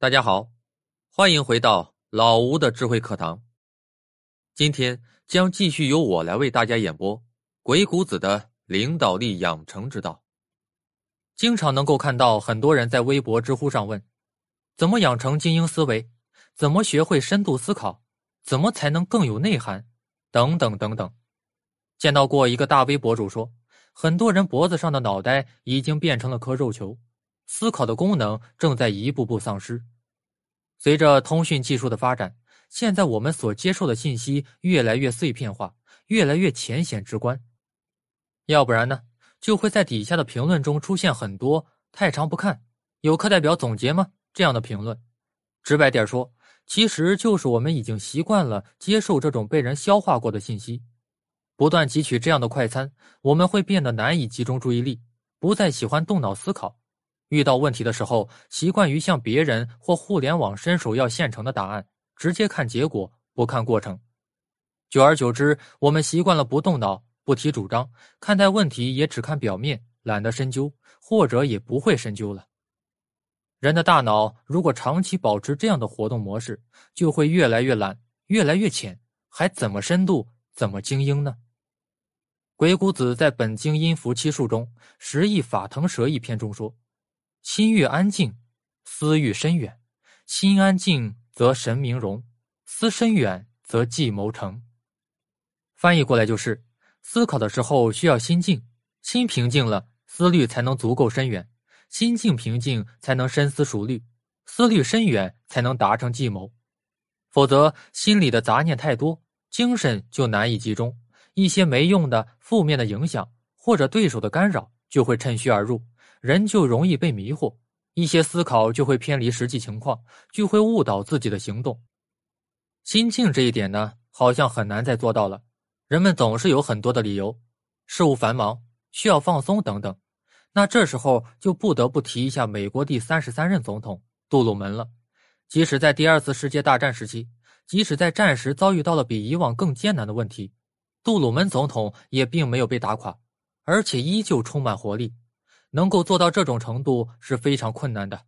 大家好，欢迎回到老吴的智慧课堂。今天将继续由我来为大家演播《鬼谷子的领导力养成之道》。经常能够看到很多人在微博、知乎上问：怎么养成精英思维？怎么学会深度思考？怎么才能更有内涵？等等等等。见到过一个大 V 博主说，很多人脖子上的脑袋已经变成了颗肉球。思考的功能正在一步步丧失。随着通讯技术的发展，现在我们所接受的信息越来越碎片化，越来越浅显直观。要不然呢，就会在底下的评论中出现很多“太长不看”“有课代表总结吗”这样的评论。直白点说，其实就是我们已经习惯了接受这种被人消化过的信息，不断汲取这样的快餐，我们会变得难以集中注意力，不再喜欢动脑思考。遇到问题的时候，习惯于向别人或互联网伸手要现成的答案，直接看结果，不看过程。久而久之，我们习惯了不动脑、不提主张，看待问题也只看表面，懒得深究，或者也不会深究了。人的大脑如果长期保持这样的活动模式，就会越来越懒，越来越浅，还怎么深度、怎么精英呢？鬼谷子在《本经阴符七术》中《十亿法腾蛇》一篇中说。心欲安静，思欲深远。心安静则神明融，思深远则计谋成。翻译过来就是：思考的时候需要心静，心平静了，思虑才能足够深远；心境平静，才能深思熟虑；思虑深远，才能达成计谋。否则，心里的杂念太多，精神就难以集中，一些没用的、负面的影响或者对手的干扰就会趁虚而入。人就容易被迷惑，一些思考就会偏离实际情况，就会误导自己的行动。心境这一点呢，好像很难再做到了。人们总是有很多的理由，事务繁忙，需要放松等等。那这时候就不得不提一下美国第三十三任总统杜鲁门了。即使在第二次世界大战时期，即使在战时遭遇到了比以往更艰难的问题，杜鲁门总统也并没有被打垮，而且依旧充满活力。能够做到这种程度是非常困难的，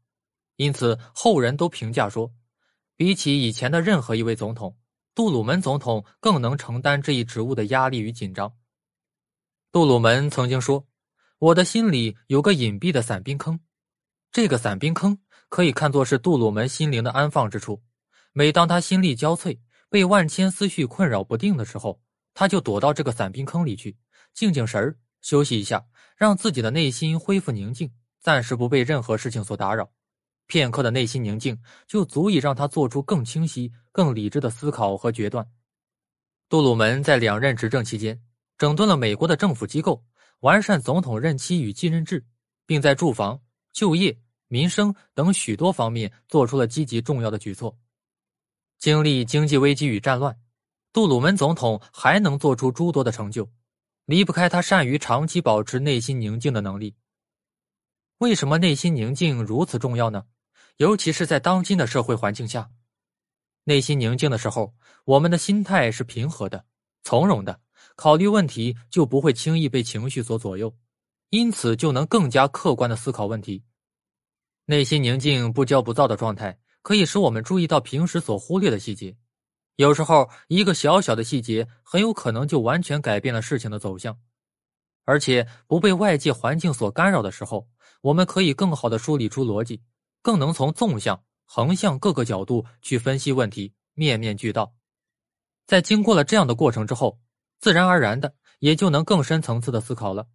因此后人都评价说，比起以前的任何一位总统，杜鲁门总统更能承担这一职务的压力与紧张。杜鲁门曾经说：“我的心里有个隐蔽的伞兵坑，这个伞兵坑可以看作是杜鲁门心灵的安放之处。每当他心力交瘁、被万千思绪困扰不定的时候，他就躲到这个伞兵坑里去，静静神儿。”休息一下，让自己的内心恢复宁静，暂时不被任何事情所打扰。片刻的内心宁静，就足以让他做出更清晰、更理智的思考和决断。杜鲁门在两任执政期间，整顿了美国的政府机构，完善总统任期与继任制，并在住房、就业、民生等许多方面做出了积极重要的举措。经历经济危机与战乱，杜鲁门总统还能做出诸多的成就。离不开他善于长期保持内心宁静的能力。为什么内心宁静如此重要呢？尤其是在当今的社会环境下，内心宁静的时候，我们的心态是平和的、从容的，考虑问题就不会轻易被情绪所左右，因此就能更加客观的思考问题。内心宁静、不骄不躁的状态，可以使我们注意到平时所忽略的细节。有时候，一个小小的细节很有可能就完全改变了事情的走向，而且不被外界环境所干扰的时候，我们可以更好的梳理出逻辑，更能从纵向、横向各个角度去分析问题，面面俱到。在经过了这样的过程之后，自然而然的也就能更深层次的思考了。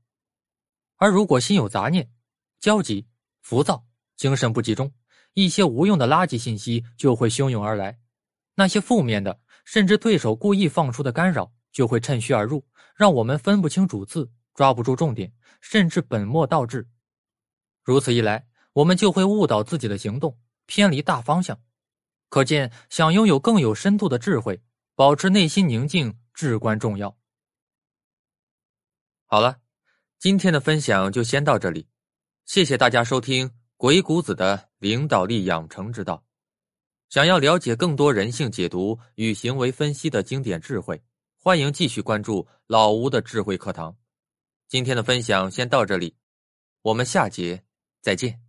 而如果心有杂念、焦急、浮躁、精神不集中，一些无用的垃圾信息就会汹涌而来。那些负面的，甚至对手故意放出的干扰，就会趁虚而入，让我们分不清主次，抓不住重点，甚至本末倒置。如此一来，我们就会误导自己的行动，偏离大方向。可见，想拥有更有深度的智慧，保持内心宁静至关重要。好了，今天的分享就先到这里，谢谢大家收听鬼谷子的领导力养成之道。想要了解更多人性解读与行为分析的经典智慧，欢迎继续关注老吴的智慧课堂。今天的分享先到这里，我们下节再见。